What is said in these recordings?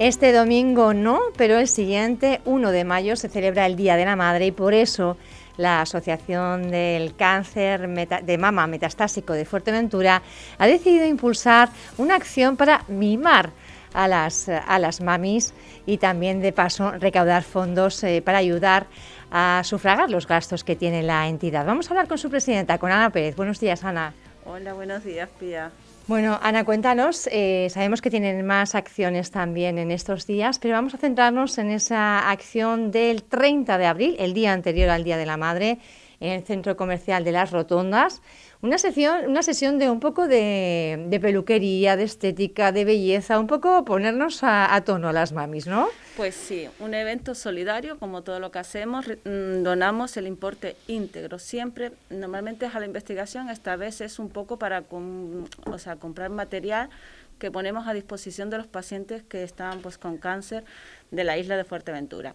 Este domingo no, pero el siguiente, 1 de mayo, se celebra el Día de la Madre y por eso la Asociación del Cáncer de Mama Metastásico de Fuerteventura ha decidido impulsar una acción para mimar a las, a las mamis y también de paso recaudar fondos eh, para ayudar a sufragar los gastos que tiene la entidad. Vamos a hablar con su presidenta, con Ana Pérez. Buenos días, Ana. Hola, buenos días, Pía. Bueno, Ana, cuéntanos, eh, sabemos que tienen más acciones también en estos días, pero vamos a centrarnos en esa acción del 30 de abril, el día anterior al Día de la Madre, en el Centro Comercial de las Rotondas. Una sesión, una sesión de un poco de, peluquería, de estética, de belleza, un poco ponernos a, tono a las mamis, ¿no? Pues sí, un evento solidario, como todo lo que hacemos, mm, donamos el importe íntegro. Siempre, normalmente es a la investigación, esta vez es un poco para o sea, comprar material que ponemos a disposición de los pacientes que están pues, con cáncer de la isla de Fuerteventura.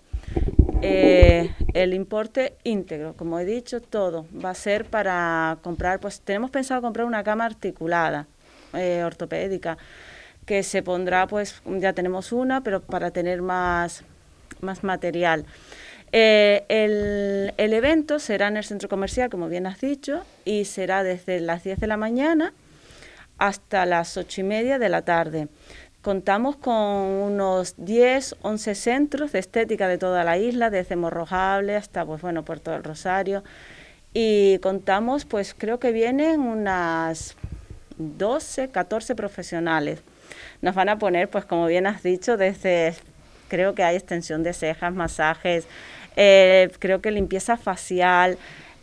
Eh, el importe íntegro, como he dicho, todo va a ser para comprar, pues tenemos pensado comprar una cama articulada, eh, ortopédica, que se pondrá, pues ya tenemos una, pero para tener más, más material. Eh, el, el, evento será en el centro comercial, como bien has dicho, y será desde las 10 de la mañana hasta las 8 y media de la tarde. Contamos con unos 10, 11 centros de estética de toda la isla, desde Morrojable hasta pues bueno, Puerto del Rosario. Y contamos, pues creo que vienen unas 12, 14 profesionales. Nos van a poner, pues como bien has dicho, desde, creo que hay extensión de cejas, masajes, eh, creo que limpieza facial,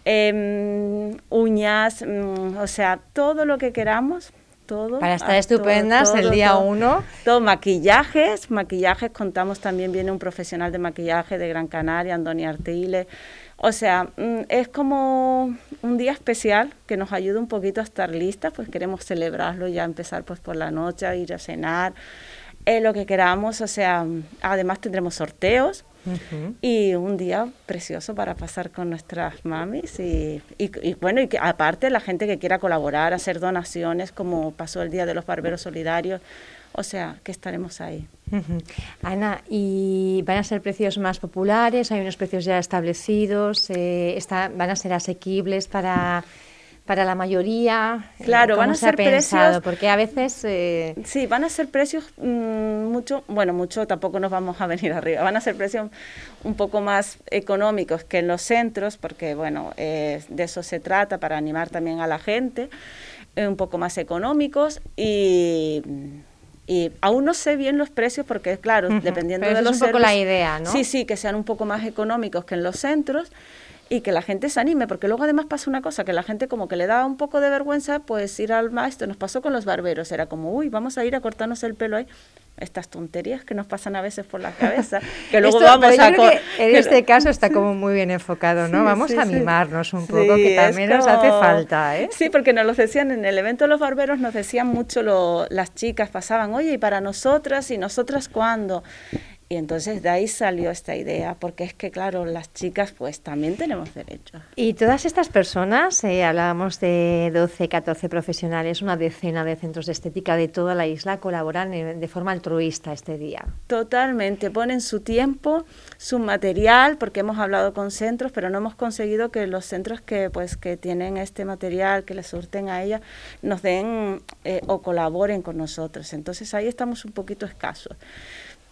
em, uñas, mm, o sea, todo lo que queramos para estar estupendas el día uno. Todo, maquillajes, maquillajes, contamos también, viene un profesional de maquillaje de Gran Canaria, Andoni Artile. O sea, mm, es como un día especial que nos ayuda un poquito a estar listas, pues queremos celebrarlo ya empezar pues por la noche, ir a cenar, eh, lo que queramos, o sea, además tendremos sorteos, y un día precioso para pasar con nuestras mamis y, y, bueno, y que aparte la gente que quiera colaborar, hacer donaciones como pasó el Día de los Barberos Solidarios, o sea, que estaremos ahí. Ana, ¿y van a ser precios más populares? ¿Hay unos precios ya establecidos? Eh, está, ¿Van a ser asequibles para para la mayoría. Eh, claro, van a ser precios. Porque a veces. Eh, sí, van a ser precios mm, mucho, bueno, mucho tampoco nos vamos a venir arriba. Van a ser precios un poco más económicos que en los centros, porque, bueno, de eso se trata para animar también a la gente, eh, un poco más económicos y. Y aún no sé bien los precios porque, claro, dependiendo de los es un poco la idea, ¿no? Sí, sí, que sean un poco más económicos que en los centros y que la gente se anime, porque luego además pasa una cosa, que la gente como que le da un poco de vergüenza, pues ir al maestro, nos pasó con los barberos, era como, uy, vamos a ir a cortarnos el pelo ahí, estas tonterías que nos pasan a veces por la cabeza, que luego vamos a... en este caso está como muy bien enfocado, ¿no? vamos a mimarnos un poco, que también nos hace falta, ¿eh? Sí, porque nos lo decían en el evento de los barberos, nos decían mucho lo, las chicas, pasaban, oye, ¿y para nosotras? ¿Y nosotras cuándo? Y entonces de ahí salió esta idea, porque es que, claro, las chicas pues también tenemos derechos. Y todas estas personas, eh, hablábamos de 12, 14 profesionales, una decena de centros de estética de toda la isla, colaboran de forma altruista este día. Totalmente, ponen su tiempo, su material, porque hemos hablado con centros, pero no hemos conseguido que los centros que, pues, que tienen este material, que les surten a ella, nos den eh, o colaboren con nosotros. Entonces ahí estamos un poquito escasos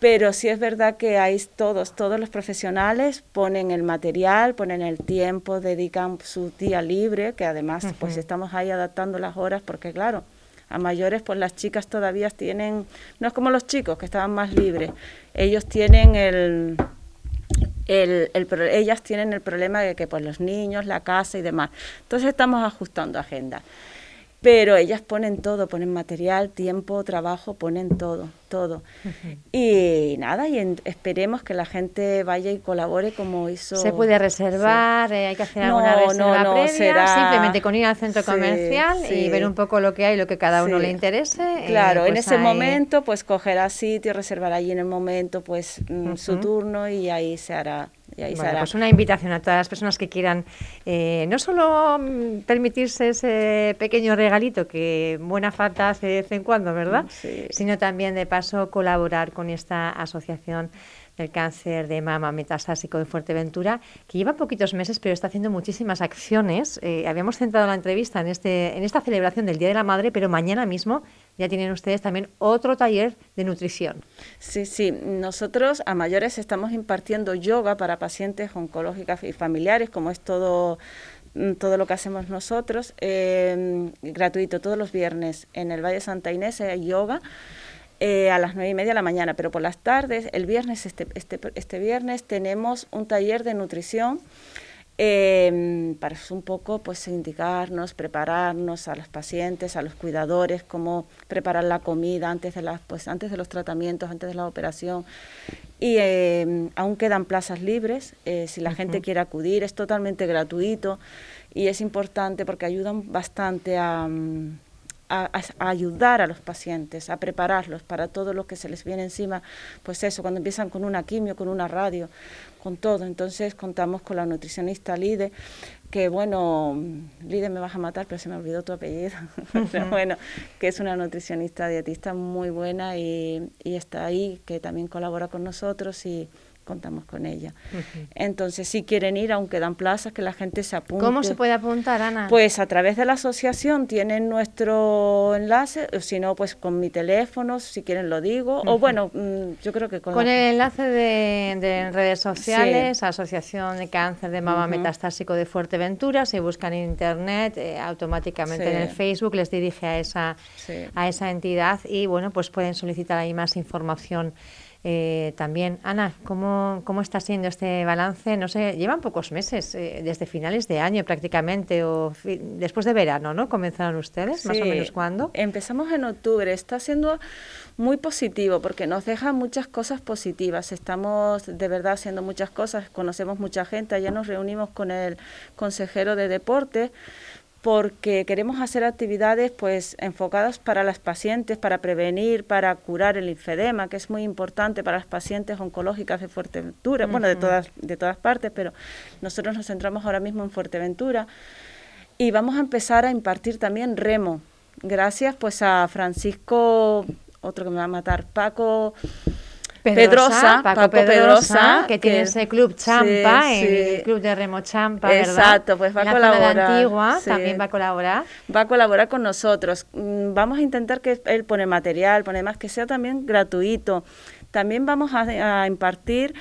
pero sí es verdad que hay todos, todos los profesionales ponen el material, ponen el tiempo, dedican su día libre, que además pues estamos ahí adaptando las horas porque claro, a mayores pues las chicas todavía tienen, no es como los chicos que estaban más libres, ellos tienen el, el, ellas tienen el problema de que pues los niños, la casa y demás. Entonces estamos ajustando agenda. Pero ellas ponen todo, ponen material, tiempo, trabajo, ponen todo, todo. Y nada, y esperemos que la gente vaya y colabore como hizo. Se puede reservar, eh, hay que hacer alguna reserva no, previa, simplemente con ir al centro comercial y ver un poco lo que hay, lo que cada uno le interese. Eh, claro, en pues ese momento, pues coger a sitio, reservar allí en el momento, pues mm, su turno y ahí se hará pues una invitación a todas las personas que quieran eh, no solo mm, permitirse ese pequeño regalito que buena falta hace de vez en cuando, ¿verdad? Sino también de paso colaborar con esta asociación del cáncer de mama metastásico de Fuerteventura, que lleva poquitos meses, pero está haciendo muchísimas acciones. Eh, habíamos centrado la entrevista en, este, en esta celebración del Día de la Madre, pero mañana mismo ya tienen ustedes también otro taller de nutrición. Sí, sí. Nosotros a mayores estamos impartiendo yoga para pacientes oncológicas y familiares, como es todo mm, todo lo que hacemos nosotros, eh, gratuito todos los viernes en el Valle Santa Inés hay yoga eh, a las nueve y media de la mañana, pero por las tardes, el viernes, este, este, este viernes, tenemos un taller de nutrición eh, para un poco pues indicarnos, prepararnos a los pacientes, a los cuidadores, cómo preparar la comida antes de las, pues antes de los tratamientos, antes de la operación. Y em, aún quedan plazas libres, eh, si la gente quiere acudir, es totalmente gratuito y es importante porque ayudan bastante a mm, a, ayudar a los pacientes, a prepararlos para todo lo que se les viene encima, pues eso, cuando empiezan con una quimio, con una radio, con todo. Entonces contamos con la nutricionista Lide, que bueno, Lide me vas a matar, pero se me olvidó tu apellido, pero bueno, que es una nutricionista dietista muy buena y, y está ahí, que también colabora con nosotros y contamos con ella. Entonces, si quieren ir, aunque dan plazas, que la gente se apunte. ¿Cómo se puede apuntar, Ana? Pues a través de la asociación tienen nuestro enlace, o si no, pues con mi teléfono, si quieren lo digo, o bueno, mm, yo creo que con... Con el enlace de, redes sociales, Asociación de Cáncer de Mama Metastásico de Fuerteventura, si buscan en Internet, eh, automáticamente en el Facebook les dirige a esa, a esa entidad y bueno, pues pueden solicitar ahí más información eh, también, Ana, ¿cómo, ¿cómo está siendo este balance? No sé, llevan pocos meses, eh, desde finales de año prácticamente, o después de verano, ¿no? ¿Comenzaron ustedes? ¿Más o menos cuándo? Empezamos en octubre, está siendo muy positivo porque nos deja muchas cosas positivas. Estamos de verdad haciendo muchas cosas, conocemos mucha gente, ayer nos reunimos con el consejero de deporte porque queremos hacer actividades pues enfocadas para las pacientes, para prevenir, para curar el linfedema, que es muy importante para las pacientes oncológicas de Fuerteventura, bueno, de todas de todas partes, pero nosotros nos centramos ahora mismo en Fuerteventura y vamos a empezar a impartir también remo. Gracias pues a Francisco, otro que me va a matar, Paco Pedrosa, Paco, Pedrosa, que, tiene ese club Champa, el club de remo Champa, ¿verdad? Exacto, pues va a colaborar. Antigua también va a colaborar. Va a colaborar con nosotros. Mm, vamos a intentar que él pone material, pone más que sea también gratuito. También vamos a impartir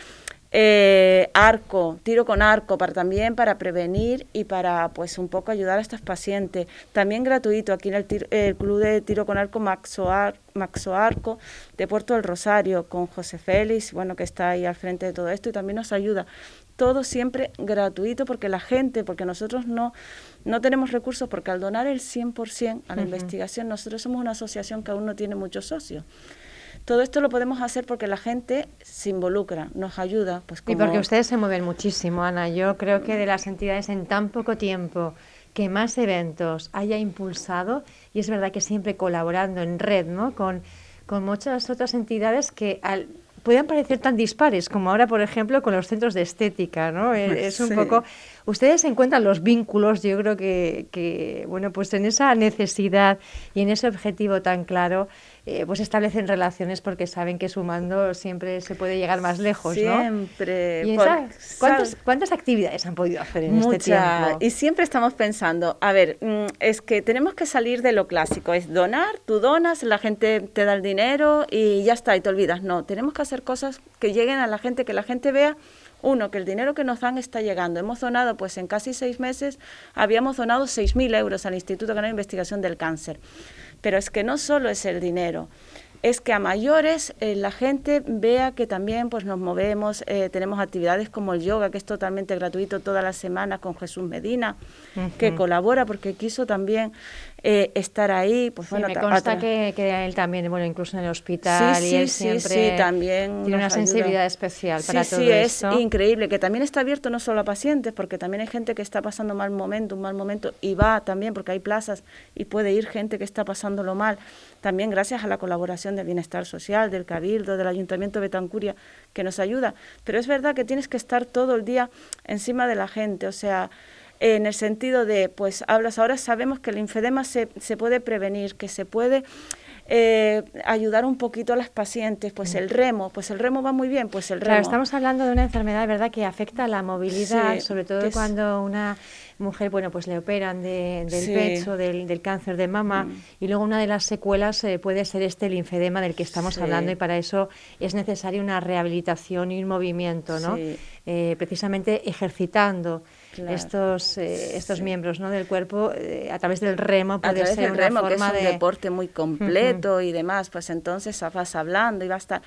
eh, arco, tiro con arco, para también para prevenir y para pues un poco ayudar a estos pacientes. También gratuito aquí en el, Club de Tiro con Arco Maxo, Maxo, Arco de Puerto del Rosario con José Félix, bueno, que está ahí al frente de todo esto y también nos ayuda. Todo siempre gratuito porque la gente, porque nosotros no, no tenemos recursos, porque al donar el 100% a la investigación, nosotros somos una asociación que aún no tiene muchos socios. Todo esto lo podemos hacer porque la gente se involucra, nos ayuda. Pues Y porque ustedes se mueven muchísimo, Ana. Yo creo que de las entidades en tan poco tiempo que más eventos haya impulsado, y es verdad que siempre colaborando en red, ¿no? Con, con muchas otras entidades que al, puedan parecer tan dispares como ahora, por ejemplo, con los centros de estética, ¿no? Es, un poco... Ustedes encuentran los vínculos, yo creo que, que, bueno, pues en esa necesidad y en ese objetivo tan claro eh, pues establecen relaciones porque saben que sumando siempre se puede llegar más lejos, ¿no? Siempre. ¿cuántas, actividades han podido hacer en este tiempo? Y siempre estamos pensando, a ver, mm, es que tenemos que salir de lo clásico, es donar, tú donas, la gente te da el dinero y ya está, y te olvidas. No, tenemos que hacer cosas que lleguen a la gente, que la gente vea uno, que el dinero que nos dan está llegando. Hemos donado, pues en casi seis meses, habíamos donado 6.000 euros al Instituto Canario de Investigación del Cáncer. Pero es que no solo es el dinero, es que a mayores eh, la gente vea que también pues nos movemos, eh, tenemos actividades como el yoga, que es totalmente gratuito toda la semana con Jesús Medina, que colabora porque quiso también eh, estar ahí. Pues bueno, me consta que, que, él también, bueno, incluso en el hospital sí, y sí, él sí, siempre también tiene una sensibilidad especial para todo sí, esto. es increíble, que también está abierto no solo a pacientes, porque también hay gente que está pasando mal momento, un mal momento, y va también, porque hay plazas y puede ir gente que está pasándolo mal, también gracias a la colaboración del Bienestar Social, del Cabildo, del Ayuntamiento de Betancuria, que nos ayuda. Pero es verdad que tienes que estar todo el día encima de la gente, o sea, en el sentido de, pues hablas, ahora sabemos que el infedema se, se puede prevenir, que se puede eh, ayudar un poquito a las pacientes, pues el remo, pues el remo va muy bien, pues el remo. Claro, estamos hablando de una enfermedad, ¿verdad?, que afecta la movilidad, sobre todo cuando una mujer, bueno, pues le operan de, del pecho, del, del, cáncer de mama, mm. y luego una de las secuelas eh, puede ser este linfedema del que estamos hablando, y para eso es necesaria una rehabilitación y un movimiento, ¿no? Eh, precisamente ejercitando estos eh, estos miembros ¿no? del cuerpo eh, a través del remo puede ser una remo, forma que es un deporte muy completo y demás pues entonces vas hablando y va a estar.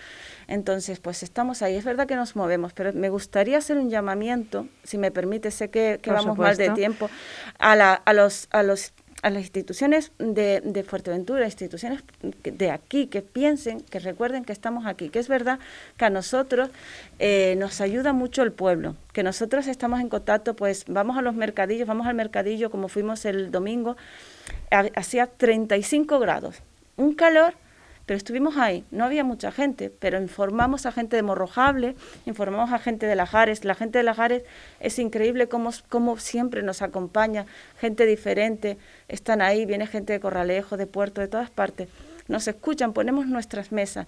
Entonces pues estamos ahí. Es verdad que nos movemos pero me gustaría hacer un llamamiento si me permite. Sé que, que vamos mal de tiempo. A, la, a los a los a las instituciones de, de, Fuerteventura, instituciones de aquí, que piensen, que recuerden que estamos aquí, que es verdad que a nosotros eh, nos ayuda mucho el pueblo, que nosotros estamos en contacto, pues vamos a los mercadillos, vamos al mercadillo como fuimos el domingo, hacía 35 grados, un calor pero estuvimos ahí, no había mucha gente, pero informamos a gente de Morrojable, informamos a gente de Lajares, la gente de Lajares es increíble cómo, cómo siempre nos acompaña, gente diferente, están ahí, viene gente de Corralejo, de Puerto, de todas partes, nos escuchan, ponemos nuestras mesas.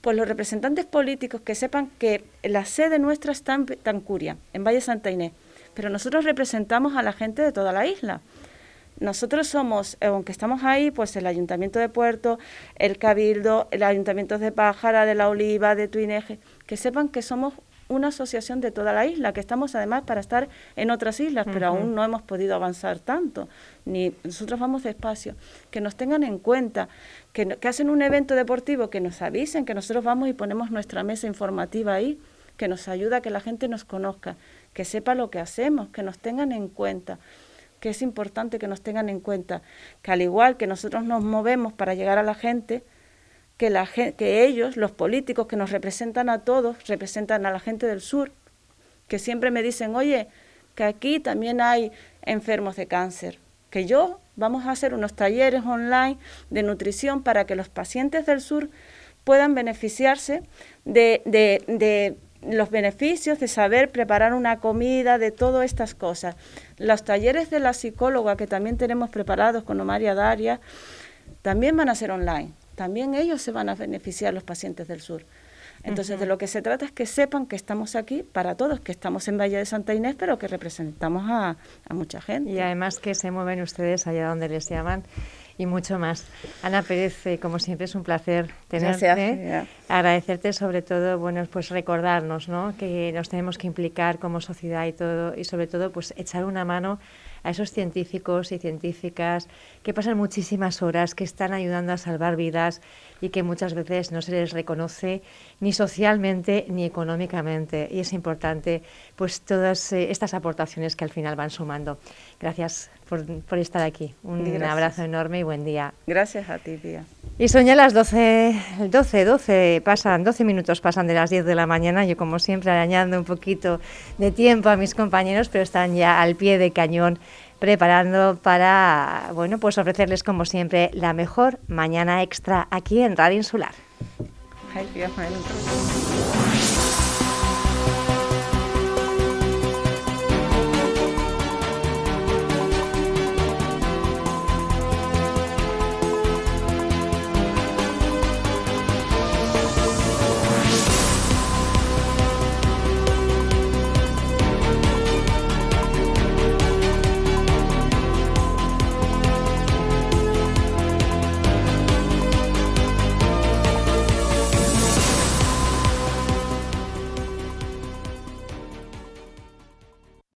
Pues los representantes políticos que sepan que la sede nuestra está en Tancuria, en Valle Santa Inés, pero nosotros representamos a la gente de toda la isla nosotros somos, eh, aunque estamos ahí, pues el Ayuntamiento de Puerto, el Cabildo, el Ayuntamiento de Pájara, de La Oliva, de Tuineje, que sepan que somos una asociación de toda la isla, que estamos además para estar en otras islas, pero aún no hemos podido avanzar tanto, ni nosotros vamos despacio, que nos tengan en cuenta, que, que hacen un evento deportivo, que nos avisen, que nosotros vamos y ponemos nuestra mesa informativa ahí, que nos ayuda a que la gente nos conozca, que sepa lo que hacemos, que nos tengan en cuenta que es importante que nos tengan en cuenta, que al igual que nosotros nos movemos para llegar a la gente, que, la, que ellos, los políticos que nos representan a todos, representan a la gente del sur, que siempre me dicen, oye, que aquí también hay enfermos de cáncer, que yo vamos a hacer unos talleres online de nutrición para que los pacientes del sur puedan beneficiarse de, de, de los beneficios de saber preparar una comida, de todas estas cosas. Los talleres de la psicóloga que también tenemos preparados con Omaria Daria, también van a ser online. También ellos se van a beneficiar los pacientes del sur. Entonces, de lo que se trata es que sepan que estamos aquí para todos, que estamos en Valle de Santa Inés, pero que representamos a, a mucha gente. Y además que se mueven ustedes allá donde les llaman y mucho más. Ana Pérez, eh, como siempre es un placer tenerte. Agradecerte sobre todo, bueno, pues recordarnos, ¿no? Que nos tenemos que implicar como sociedad y todo y sobre todo pues echar una mano a esos científicos y científicas que pasan muchísimas horas, que están ayudando a salvar vidas y que muchas veces no se les reconoce ni socialmente ni económicamente. Y es importante pues todas eh, estas aportaciones que al final van sumando. Gracias por, por estar aquí. Un abrazo enorme y buen día. Gracias a ti, tía. Y son ya las 12, 12, 12, pasan, 12 minutos pasan de las 10 de la mañana. Yo, como siempre, añadiendo un poquito de tiempo a mis compañeros, pero están ya al pie de cañón preparando para, bueno, pues ofrecerles, como siempre, la mejor mañana extra aquí en Radio Insular. Ay, Dios,